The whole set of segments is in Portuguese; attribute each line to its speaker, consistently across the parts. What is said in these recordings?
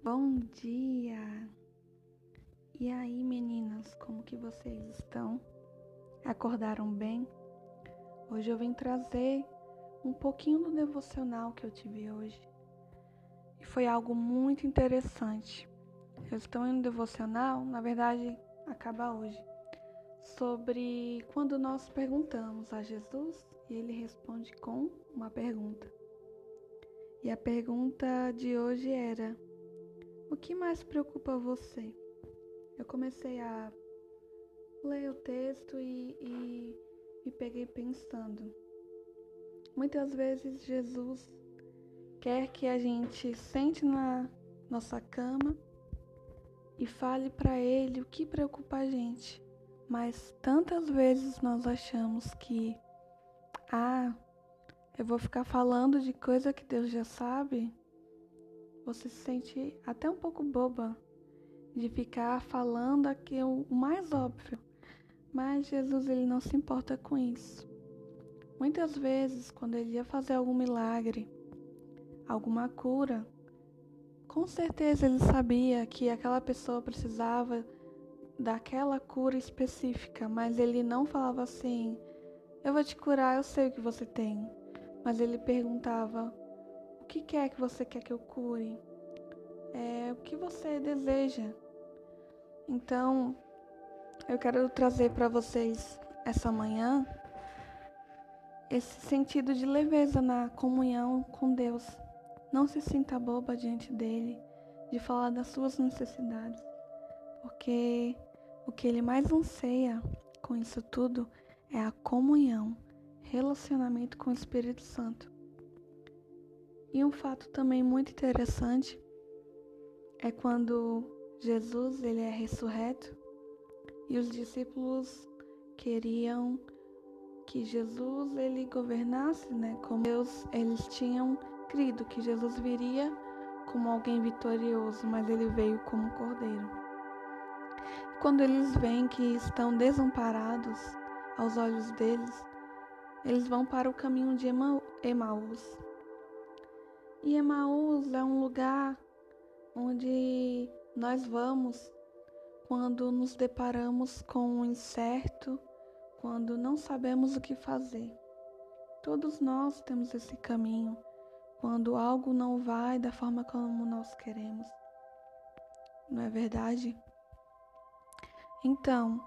Speaker 1: Bom dia! E aí, meninas, como que vocês estão? Acordaram bem? Hoje eu vim trazer um pouquinho do devocional que eu tive hoje. E foi algo muito interessante. Eu estou em um devocional, na verdade, acaba hoje, sobre quando nós perguntamos a Jesus e ele responde com uma pergunta. E a pergunta de hoje era: O que mais preocupa você? Eu comecei a ler o texto e, e me peguei pensando. Muitas vezes Jesus quer que a gente sente na nossa cama e fale para Ele o que preocupa a gente. Mas tantas vezes nós achamos que, ah, eu vou ficar falando de coisa que Deus já sabe, você se sente até um pouco boba de ficar falando aquilo o mais óbvio. Mas Jesus ele não se importa com isso. Muitas vezes, quando ele ia fazer algum milagre, alguma cura, com certeza ele sabia que aquela pessoa precisava daquela cura específica, mas ele não falava assim: Eu vou te curar, eu sei o que você tem mas ele perguntava: O que é que você quer que eu cure? É, o que você deseja? Então, eu quero trazer para vocês essa manhã esse sentido de leveza na comunhão com Deus. Não se sinta boba diante dele, de falar das suas necessidades, porque o que ele mais anseia com isso tudo é a comunhão relacionamento com o Espírito Santo. E um fato também muito interessante é quando Jesus ele é ressurreto e os discípulos queriam que Jesus ele governasse, né? Como Deus, eles tinham crido que Jesus viria como alguém vitorioso, mas ele veio como cordeiro. E quando eles veem que estão desamparados aos olhos deles, eles vão para o caminho de Emaús. E Emaús é um lugar onde nós vamos quando nos deparamos com o um incerto, quando não sabemos o que fazer. Todos nós temos esse caminho quando algo não vai da forma como nós queremos. Não é verdade? Então,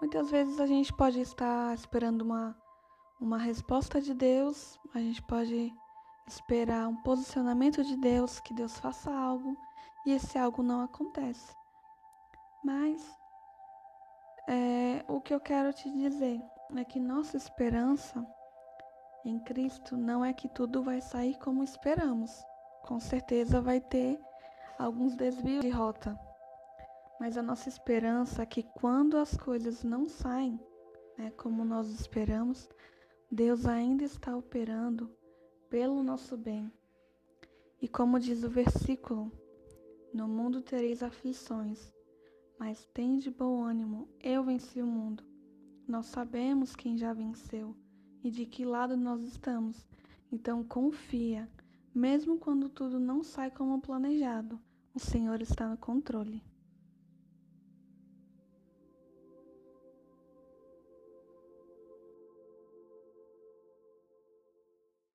Speaker 1: muitas vezes a gente pode estar esperando uma uma resposta de Deus, a gente pode esperar um posicionamento de Deus, que Deus faça algo e esse algo não acontece. Mas é, o que eu quero te dizer é que nossa esperança em Cristo não é que tudo vai sair como esperamos. Com certeza vai ter alguns desvios de rota. Mas a nossa esperança é que quando as coisas não saem né, como nós esperamos, Deus ainda está operando pelo nosso bem. E como diz o versículo, no mundo tereis aflições, mas tende bom ânimo, eu venci o mundo. Nós sabemos quem já venceu e de que lado nós estamos. Então confia, mesmo quando tudo não sai como planejado, o Senhor está no controle.